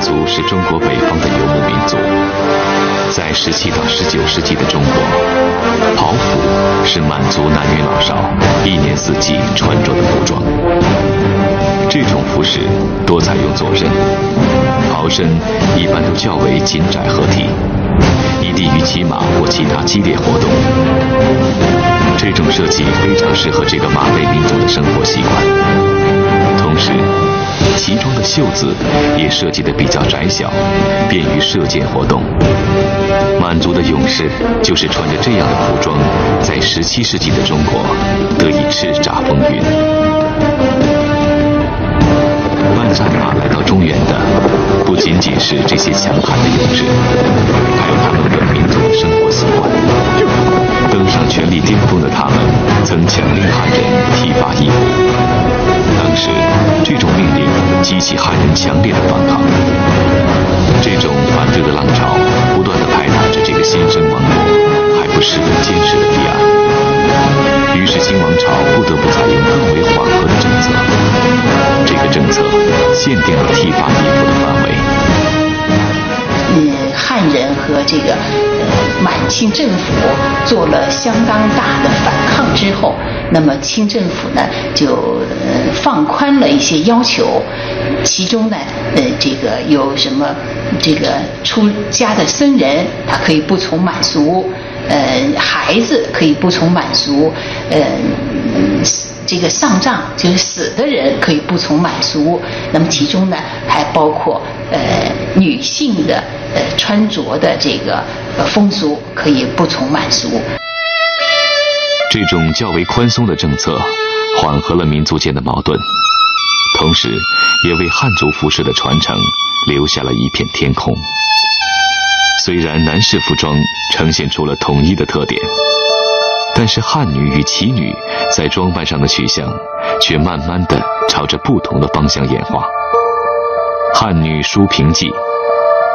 族是中国北方的游牧民族，在十七到十九世纪的中国，袍服是满族男女老少一年四季穿着的服装。这种服饰多采用左身，袍身一般都较为紧窄合体，以利于骑马或其他激烈活动。这种设计非常适合这个马背民族的生活习惯。同时，旗装的袖子也设计的比较窄小，便于射箭活动。满族的勇士就是穿着这样的服装，在十七世纪的中国得以叱咤风云。万战马来到中原的，不仅仅是这些强悍的勇士，还有他们本民族的生活习惯。登上权力巅峰的他们，曾强令汉人剃发易服。时，这种命令激起汉人强烈的反抗。这种反对的浪潮不断地拍打着这个新生王国还不十分坚实的堤岸。于是，清王朝不得不采用更为缓和的政策。这个政策限定了剃发易服的范围。嗯，汉人和这个呃满清政府做了相当大的反抗之后，那么清政府呢就呃放宽了一些要求，其中呢呃这个有什么这个出家的僧人他可以不从满族，呃孩子可以不从满族，呃。这个上葬就是死的人可以不从满族，那么其中呢还包括呃女性的呃穿着的这个呃风俗可以不从满族。这种较为宽松的政策缓和了民族间的矛盾，同时也为汉族服饰的传承留下了一片天空。虽然男士服装呈现出了统一的特点。但是汉女与齐女在装扮上的取向，却慢慢的朝着不同的方向演化。汉女梳平髻，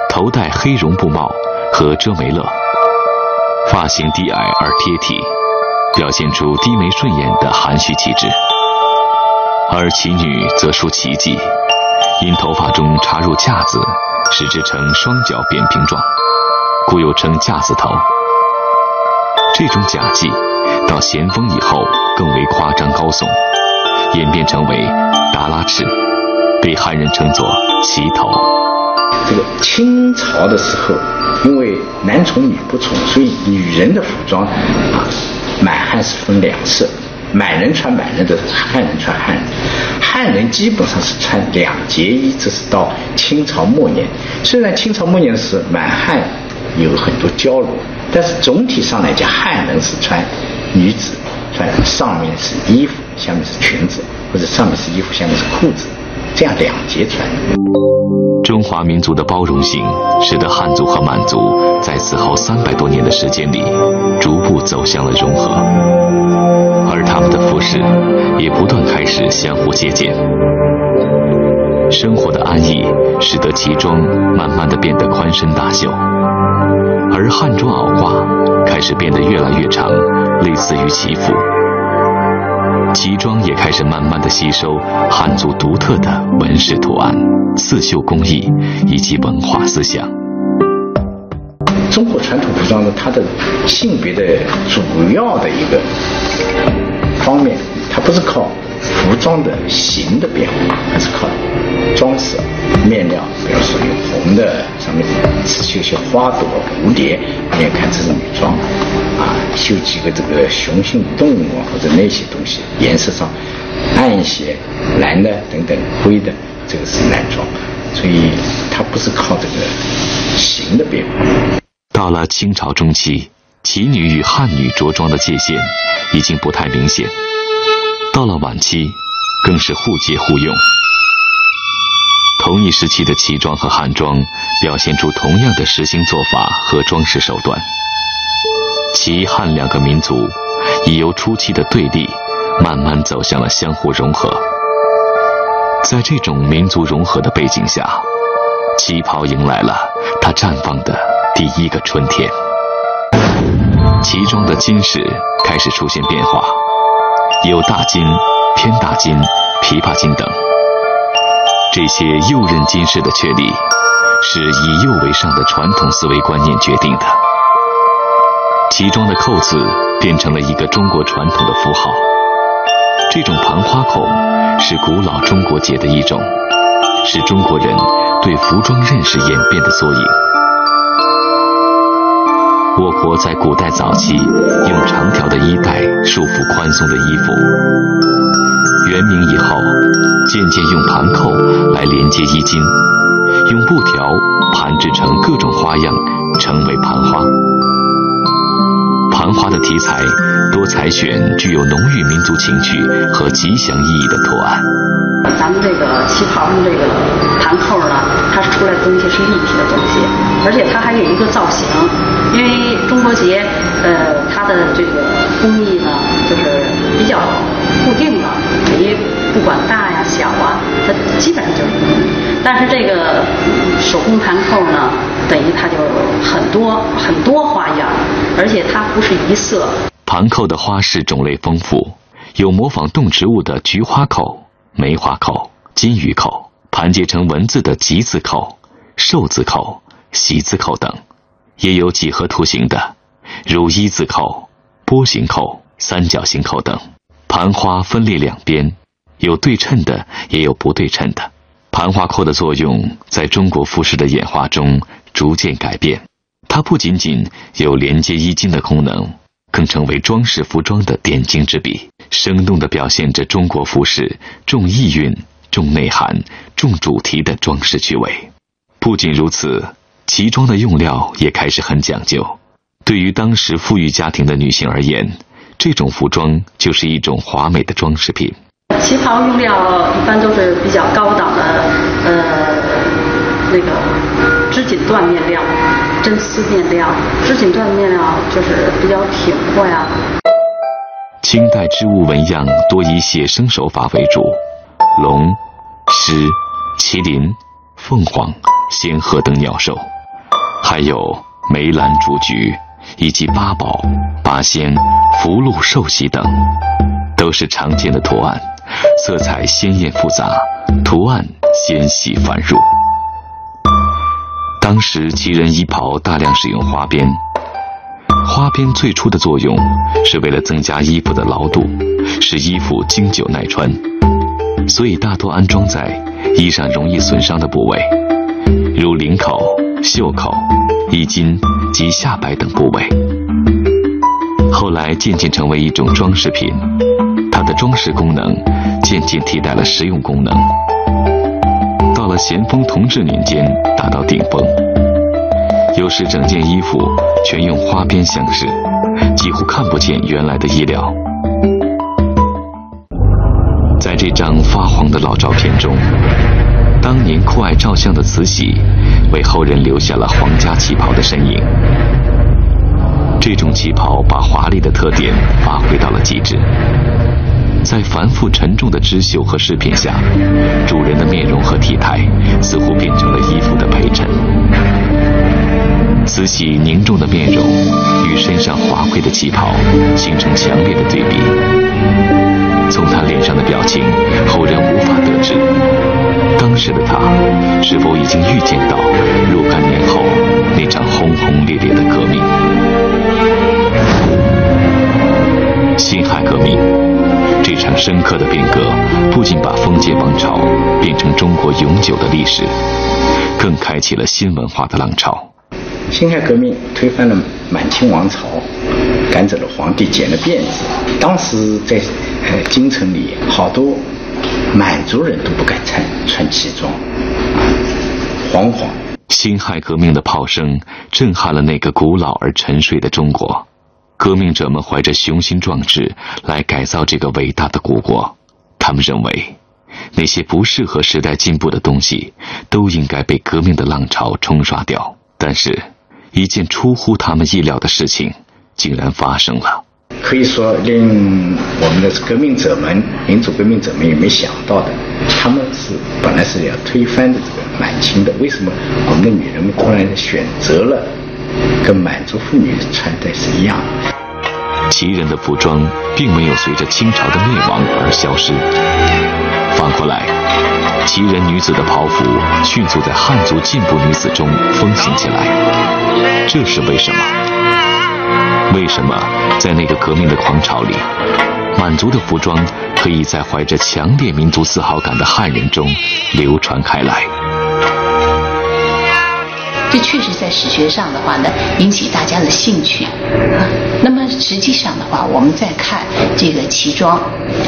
头戴黑绒布帽和遮眉勒，发型低矮而贴体，表现出低眉顺眼的含蓄气质。而齐女则梳齐髻，因头发中插入架子，使之呈双角扁平状，故又称架子头。这种假髻。到咸丰以后，更为夸张高耸，演变成为达拉翅，被汉人称作旗头。这个清朝的时候，因为男从女不从，所以女人的服装啊，满汉是分两次，满人穿满人的，汉人穿汉人。汉人基本上是穿两节衣，这是到清朝末年。虽然清朝末年是，满汉有很多交融，但是总体上来讲，汉人是穿。女子穿上面是衣服，下面是裙子，或者上面是衣服，下面是裤子，这样两截穿。中华民族的包容性，使得汉族和满族在此后三百多年的时间里，逐步走向了融合，而他们的服饰也不断开始相互借鉴。生活的安逸，使得旗装慢慢的变得宽身大袖，而汉装袄褂开始变得越来越长。类似于旗服，旗装也开始慢慢的吸收汉族独特的纹饰图案、刺绣工艺以及文化思想。中国传统服装呢，它的性别的主要的一个方面，它不是靠服装的形的变化，而是靠装饰面料，比如说有红的，上面刺绣些花朵、蝴蝶，你看这是女装。啊，绣几个这个雄性动物啊，或者那些东西，颜色上暗一些，蓝的等等，灰的，这个是男装，所以它不是靠这个形的变化。到了清朝中期，旗女与汉女着装的界限已经不太明显，到了晚期，更是互借互用。同一时期的旗装和汉装表现出同样的实行做法和装饰手段。齐汉两个民族已由初期的对立，慢慢走向了相互融合。在这种民族融合的背景下，旗袍迎来了它绽放的第一个春天。齐装的金饰开始出现变化，有大金、偏大金、琵琶金等。这些右刃金饰的确立，是以右为上的传统思维观念决定的。旗装的扣子变成了一个中国传统的符号。这种盘花扣是古老中国结的一种，是中国人对服装认识演变的缩影。我国在古代早期用长条的衣带束缚宽松的衣服，元明以后渐渐用盘扣来连接衣襟，用布条盘制成各种花样，成为盘花。繁花的题材多采选具有浓郁民族情趣和吉祥意义的图案。咱们这个旗袍上这个盘扣呢，它出来的东西是立体的东西，而且它还有一个造型。因为中国结，呃，它的这个工艺呢，就是比较固定的，于不管大呀小啊，它基本上就是。但是这个手工盘扣呢，等于它就很多很多花样，而且它不是一色。盘扣的花式种类丰富，有模仿动植物的菊花扣、梅花扣、金鱼扣，盘结成文字的吉字扣、寿字扣、喜字扣等，也有几何图形的，如一字扣、波形扣、三角形扣等。盘花分列两边，有对称的，也有不对称的。盘花扣的作用在中国服饰的演化中逐渐改变，它不仅仅有连接衣襟的功能，更成为装饰服装的点睛之笔，生动地表现着中国服饰重意蕴、重内涵、重主题的装饰趣味。不仅如此，旗装的用料也开始很讲究。对于当时富裕家庭的女性而言，这种服装就是一种华美的装饰品。旗袍用料一般都是比较高档的，呃，那个织锦缎面料、真丝面料。织锦缎面料就是比较挺阔呀。清代织物纹样多以写生手法为主，龙、狮、麒麟、凤凰、仙鹤等鸟兽，还有梅兰竹菊，以及八宝、八仙、福禄寿喜等，都是常见的图案。色彩鲜艳复杂，图案纤细繁缛。当时旗人衣袍大量使用花边，花边最初的作用是为了增加衣服的牢度，使衣服经久耐穿，所以大多安装在衣上容易损伤的部位，如领口、袖口、衣襟及下摆等部位。后来渐渐成为一种装饰品。它的装饰功能渐渐替代了实用功能。到了咸丰同治年间，达到顶峰，有时整件衣服全用花边镶饰，几乎看不见原来的衣料。在这张发黄的老照片中，当年酷爱照相的慈禧，为后人留下了皇家旗袍的身影。这种旗袍把华丽的特点发挥到了极致。在繁复沉重的织绣和饰品下，主人的面容和体态似乎变成了衣服的陪衬。慈禧凝重的面容与身上华贵的旗袍形成强烈的对比。从她脸上的表情，后人无法得知当时的她是否已经预见到若干年后那场轰轰烈烈的革命——辛亥革命。这场深刻的变革不仅把封建王朝变成中国永久的历史，更开启了新文化的浪潮。辛亥革命推翻了满清王朝，赶走了皇帝，剪了辫子。当时在呃京城里，好多满族人都不敢穿穿旗装，惶惶。辛亥革命的炮声震撼了那个古老而沉睡的中国。革命者们怀着雄心壮志来改造这个伟大的古国，他们认为那些不适合时代进步的东西都应该被革命的浪潮冲刷掉。但是，一件出乎他们意料的事情竟然发生了。可以说，令我们的革命者们、民主革命者们也没想到的，他们是本来是要推翻满清的，为什么我们的女人们突然选择了？跟满族妇女穿戴是一样的。旗人的服装并没有随着清朝的灭亡而消失，反过来，旗人女子的袍服迅速在汉族进步女子中风行起来，这是为什么？为什么在那个革命的狂潮里，满族的服装可以在怀着强烈民族自豪感的汉人中流传开来？这确实在史学上的话呢，引起大家的兴趣啊。那么实际上的话，我们再看这个旗装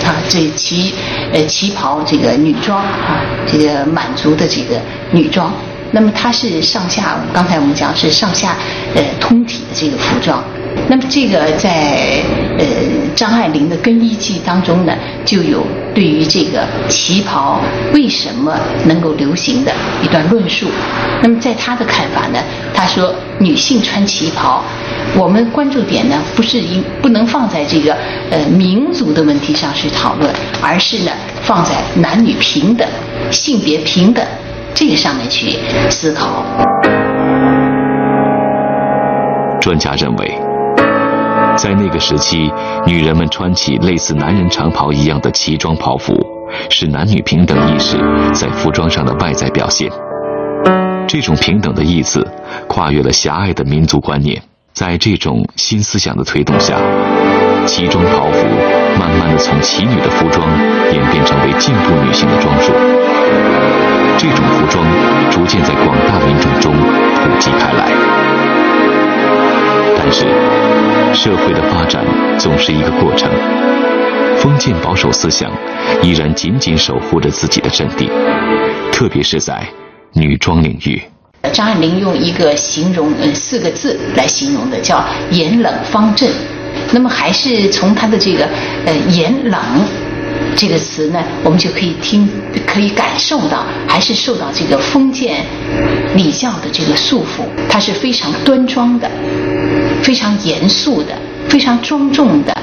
啊，这旗呃旗袍这个女装啊，这个满族的这个女装，那么它是上下，刚才我们讲是上下呃通体的这个服装。那么这个在呃张爱玲的《更衣记》当中呢，就有对于这个旗袍为什么能够流行的一段论述。那么在她的看法呢，她说女性穿旗袍，我们关注点呢不是应不能放在这个呃民族的问题上去讨论，而是呢放在男女平等、性别平等这个上面去思考。专家认为。在那个时期，女人们穿起类似男人长袍一样的旗装袍服，是男女平等意识在服装上的外在表现。这种平等的意思，跨越了狭隘的民族观念。在这种新思想的推动下，旗装袍服慢慢的从旗女的服装演变成为进步女性的装束。这种服装逐渐在广大民众中普及开来。但是，社会的发展总是一个过程。封建保守思想依然紧紧守护着自己的阵地，特别是在女装领域。张爱玲用一个形容，呃，四个字来形容的，叫“严冷方正”。那么，还是从她的这个，呃，“严冷”这个词呢，我们就可以听，可以感受到，还是受到这个封建礼教的这个束缚。它是非常端庄的。非常严肃的，非常庄重的，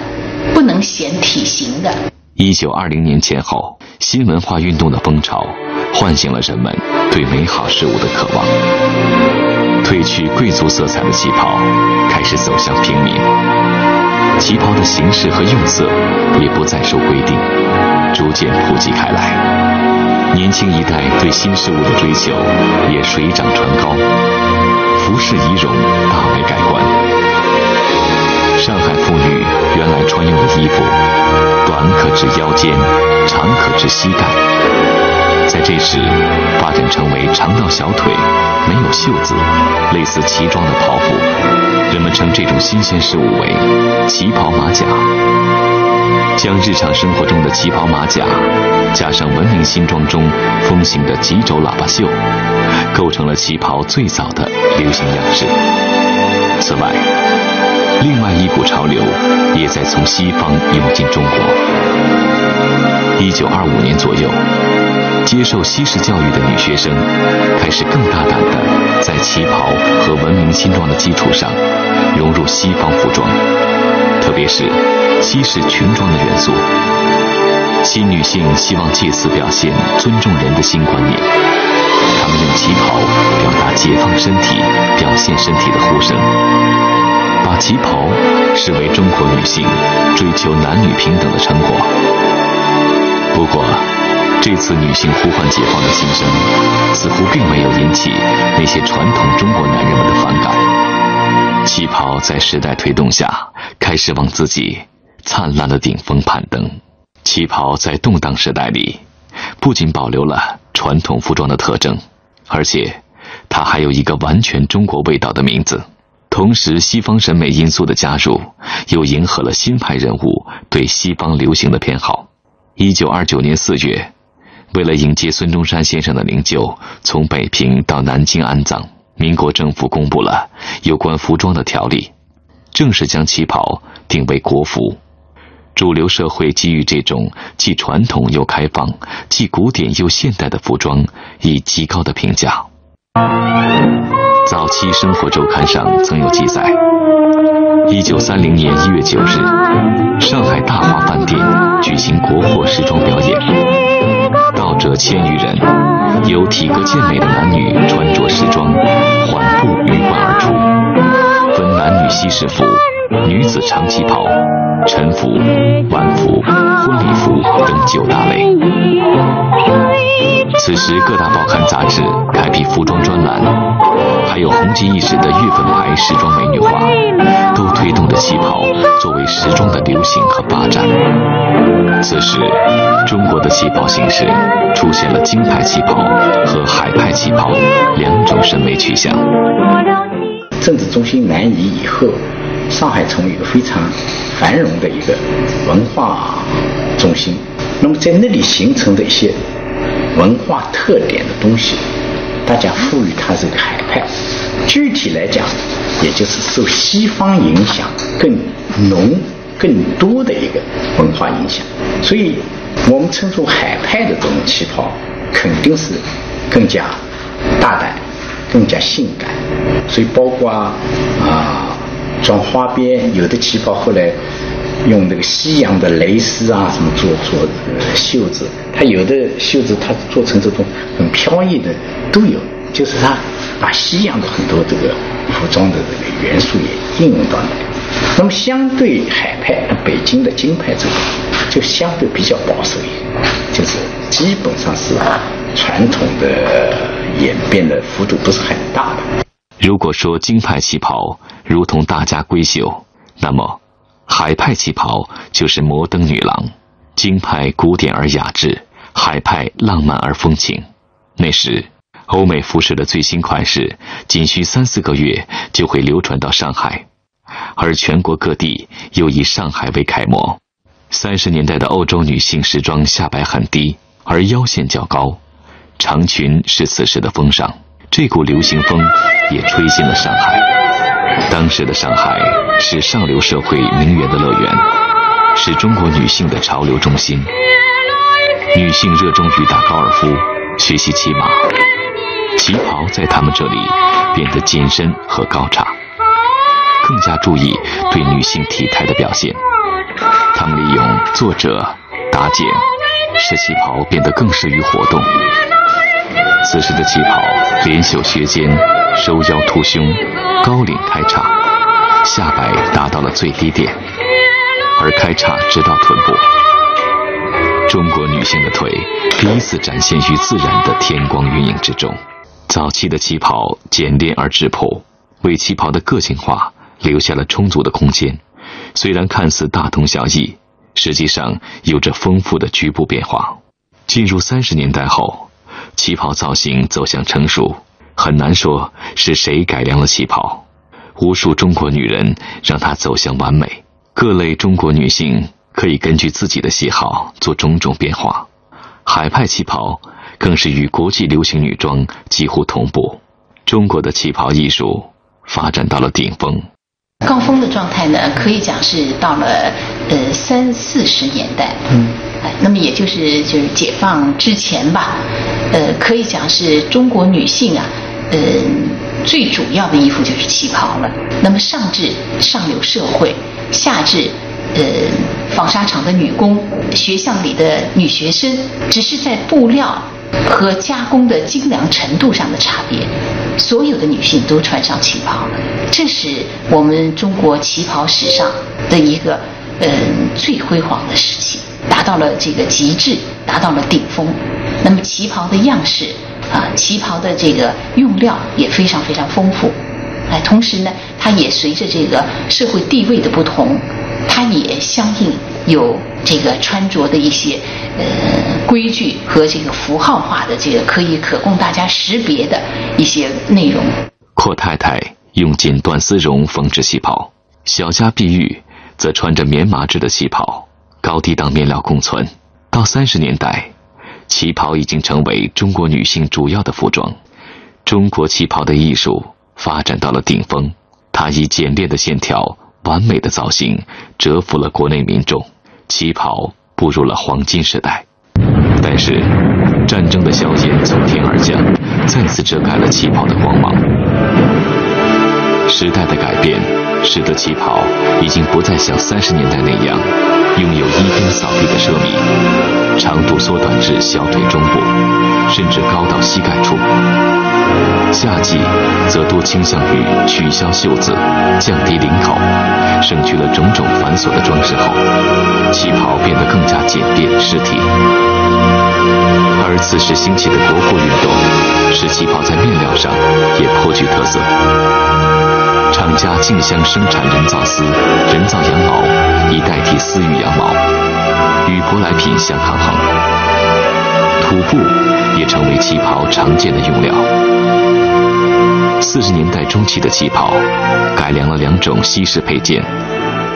不能显体型的。一九二零年前后，新文化运动的风潮唤醒了人们对美好事物的渴望。褪去贵族色彩的旗袍开始走向平民，旗袍的形式和用色也不再受规定，逐渐普及开来。年轻一代对新事物的追求也水涨船高，服饰仪容大为改观。上海妇女原来穿用的衣服，短可至腰间，长可至膝盖，这时发展成为长到小腿，没有袖子，类似旗装的袍服。人们称这种新鲜事物为“旗袍马甲”。将日常生活中的旗袍马甲，加上文明新装中风行的几轴喇叭袖，构成了旗袍最早的流行样式。此外，另外一股潮流也在从西方涌进中国。一九二五年左右，接受西式教育的女学生开始更大胆地在旗袍和文明新装的基础上融入西方服装，特别是西式裙装的元素。新女性希望借此表现尊重人的新观念，她们用旗袍表达解放身体、表现身体的呼声。把旗袍视为中国女性追求男女平等的成果。不过，这次女性呼唤解放的心声，似乎并没有引起那些传统中国男人们的反感。旗袍在时代推动下，开始往自己灿烂的顶峰攀登。旗袍在动荡时代里，不仅保留了传统服装的特征，而且它还有一个完全中国味道的名字。同时，西方审美因素的加入，又迎合了新派人物对西方流行的偏好。一九二九年四月，为了迎接孙中山先生的灵柩从北平到南京安葬，民国政府公布了有关服装的条例，正式将旗袍定为国服。主流社会给予这种既传统又开放、既古典又现代的服装以极高的评价。早期《生活周刊》上曾有记载：一九三零年一月九日，上海大华饭店举行国货时装表演，道者千余人，有体格健美的男女穿着时装，缓步鱼贯而出，分男女西式服、女子长旗袍、晨服、晚服、婚礼服等九大类。此时各大报刊杂志开辟服装专栏，还有红极一时的月份牌时装美女画，都推动着旗袍作为时装的流行和发展。此时，中国的旗袍形式出现了京派旗袍和海派旗袍两种审美取向。政治中心南移以后，上海成为一个非常繁荣的一个文化中心。那么在那里形成的一些文化特点的东西，大家赋予它这个海派。具体来讲，也就是受西方影响更浓、更多的一个文化影响。所以，我们称作海派的这种旗袍，肯定是更加大胆、更加性感。所以，包括啊装花边，有的旗袍后来。用那个西洋的蕾丝啊，什么做做袖子，它有的袖子它做成这种很飘逸的都有，就是它把西洋的很多这个服装的这个元素也应用到那里。那么相对海派，北京的京派这个就相对比较保守一些，就是基本上是传统的演变的幅度不是很大的。如果说京派旗袍如同大家闺秀，那么。海派旗袍就是摩登女郎，京派古典而雅致，海派浪漫而风情。那时，欧美服饰的最新款式仅需三四个月就会流传到上海，而全国各地又以上海为楷模。三十年代的欧洲女性时装下摆很低，而腰线较高，长裙是此时的风尚。这股流行风也吹进了上海。当时的上海是上流社会名媛的乐园，是中国女性的潮流中心。女性热衷于打高尔夫、学习骑马，旗袍在她们这里变得紧身和高叉，更加注意对女性体态的表现。他们利用作者打茧，使旗袍变得更适于活动。此时的旗袍连袖削肩，收腰凸胸。高领开叉，下摆达到了最低点，而开叉直到臀部。中国女性的腿第一次展现于自然的天光云影之中。早期的旗袍简练而质朴，为旗袍的个性化留下了充足的空间。虽然看似大同小异，实际上有着丰富的局部变化。进入三十年代后，旗袍造型走向成熟。很难说是谁改良了旗袍，无数中国女人让它走向完美。各类中国女性可以根据自己的喜好做种种变化，海派旗袍更是与国际流行女装几乎同步。中国的旗袍艺术发展到了顶峰，高峰的状态呢，可以讲是到了呃三四十年代。嗯，哎，那么也就是就是解放之前吧，呃，可以讲是中国女性啊。呃，最主要的衣服就是旗袍了。那么上至上流社会，下至呃纺纱厂的女工、学校里的女学生，只是在布料和加工的精良程度上的差别，所有的女性都穿上旗袍。这是我们中国旗袍史上的一个嗯最辉煌的时期，达到了这个极致，达到了顶峰。那么旗袍的样式。啊，旗袍的这个用料也非常非常丰富，哎，同时呢，它也随着这个社会地位的不同，它也相应有这个穿着的一些呃规矩和这个符号化的这个可以可供大家识别的一些内容。阔太太用锦缎丝绒缝制旗袍，小家碧玉则穿着棉麻质的旗袍，高低档面料共存。到三十年代。旗袍已经成为中国女性主要的服装，中国旗袍的艺术发展到了顶峰，它以简练的线条、完美的造型折服了国内民众，旗袍步入了黄金时代。但是，战争的硝烟从天而降，再次遮盖了旗袍的光芒。时代的改变，使得旗袍已经不再像三十年代那样拥有衣襟扫地的奢靡，长度缩短至小腿中部，甚至高到膝盖处。夏季则多倾向于取消袖子，降低领口，省去了种种繁琐的装饰后，旗袍变得更加简便实体。而此时兴起的国货运动，使旗袍在面料上也颇具特色。厂家竞相生产人造丝、人造羊毛，以代替丝域羊毛，与舶来品相抗衡。土布也成为旗袍常见的用料。四十年代中期的旗袍，改良了两种西式配件：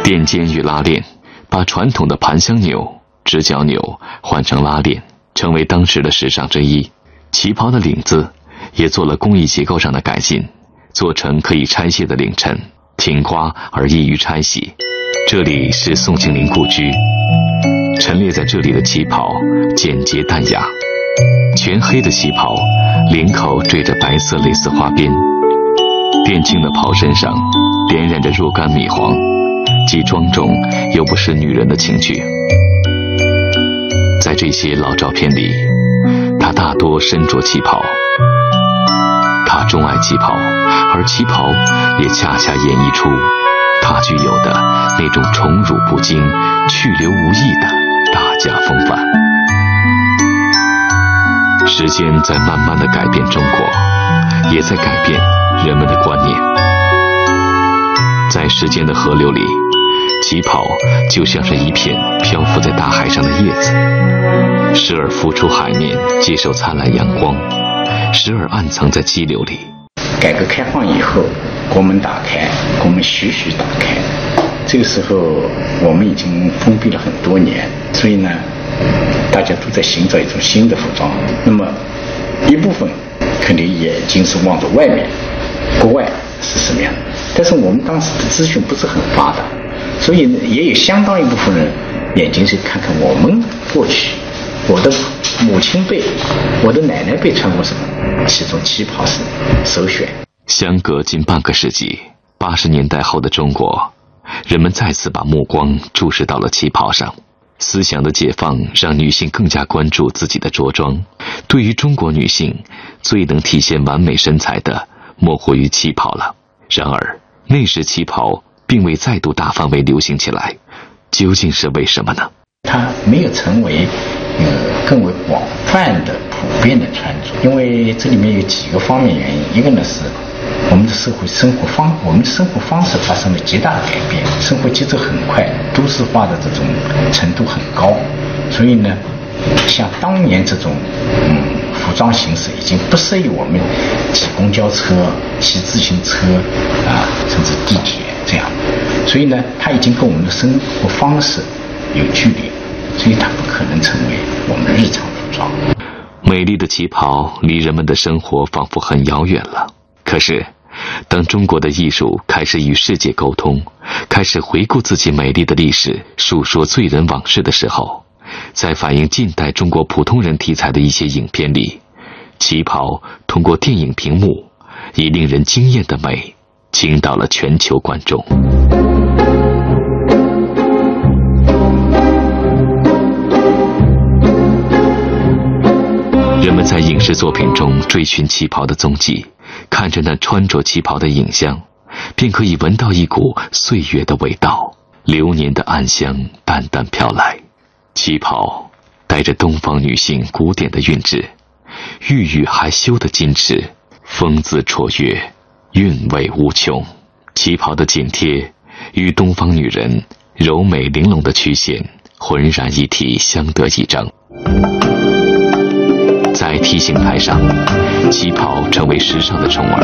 垫肩与拉链，把传统的盘香钮、直角钮换成拉链，成为当时的时尚之一。旗袍的领子也做了工艺结构上的改进。做成可以拆卸的领衬，挺刮而易于拆洗。这里是宋庆龄故居，陈列在这里的旗袍简洁淡雅，全黑的旗袍，领口缀着白色蕾丝花边，靛青的袍身上点染着若干米黄，既庄重又不失女人的情趣。在这些老照片里，她大多身着旗袍。他钟爱旗袍，而旗袍也恰恰演绎出他具有的那种宠辱不惊、去留无意的大家风范。时间在慢慢的改变中国，也在改变人们的观念。在时间的河流里，旗袍就像是一片漂浮在大海上的叶子，时而浮出海面，接受灿烂阳光。时而暗藏在激流里。改革开放以后，国门打开，国门徐徐打开。这个时候，我们已经封闭了很多年，所以呢，大家都在寻找一种新的服装。那么，一部分肯定眼睛是望着外面，国外是什么样？但是我们当时的资讯不是很发达，所以也有相当一部分人眼睛是看看我们过去。我的母亲辈，我的奶奶辈穿过什么？其中旗袍是首选。相隔近半个世纪，八十年代后的中国，人们再次把目光注视到了旗袍上。思想的解放让女性更加关注自己的着装。对于中国女性，最能体现完美身材的，莫过于旗袍了。然而，那时旗袍并未再度大范围流行起来，究竟是为什么呢？它没有成为。呃，更为广泛的、普遍的穿着，因为这里面有几个方面原因。一个呢是我们的社会生活方，我们的生活方式发生了极大的改变，生活节奏很快，都市化的这种程度很高，所以呢，像当年这种嗯服装形式已经不适宜我们挤公交车、骑自行车啊，甚至地铁这样，所以呢，它已经跟我们的生活方式有距离。它不可能成为我们的日常服装。美丽的旗袍离人们的生活仿佛很遥远了。可是，当中国的艺术开始与世界沟通，开始回顾自己美丽的历史，述说罪人往事的时候，在反映近代中国普通人题材的一些影片里，旗袍通过电影屏幕，以令人惊艳的美，倾倒了全球观众。人们在影视作品中追寻旗袍的踪迹，看着那穿着旗袍的影像，便可以闻到一股岁月的味道，流年的暗香淡淡飘来。旗袍带着东方女性古典的韵致，郁郁害羞的矜持，风姿绰约，韵味无穷。旗袍的紧贴与东方女人柔美玲珑的曲线浑然一体，相得益彰。在 T 型台上，旗袍成为时尚的宠儿；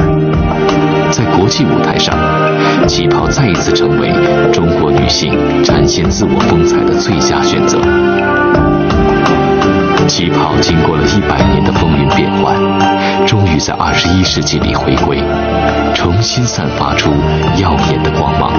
在国际舞台上，旗袍再一次成为中国女性展现自我风采的最佳选择。旗袍经过了一百年的风云变幻，终于在二十一世纪里回归，重新散发出耀眼的光芒。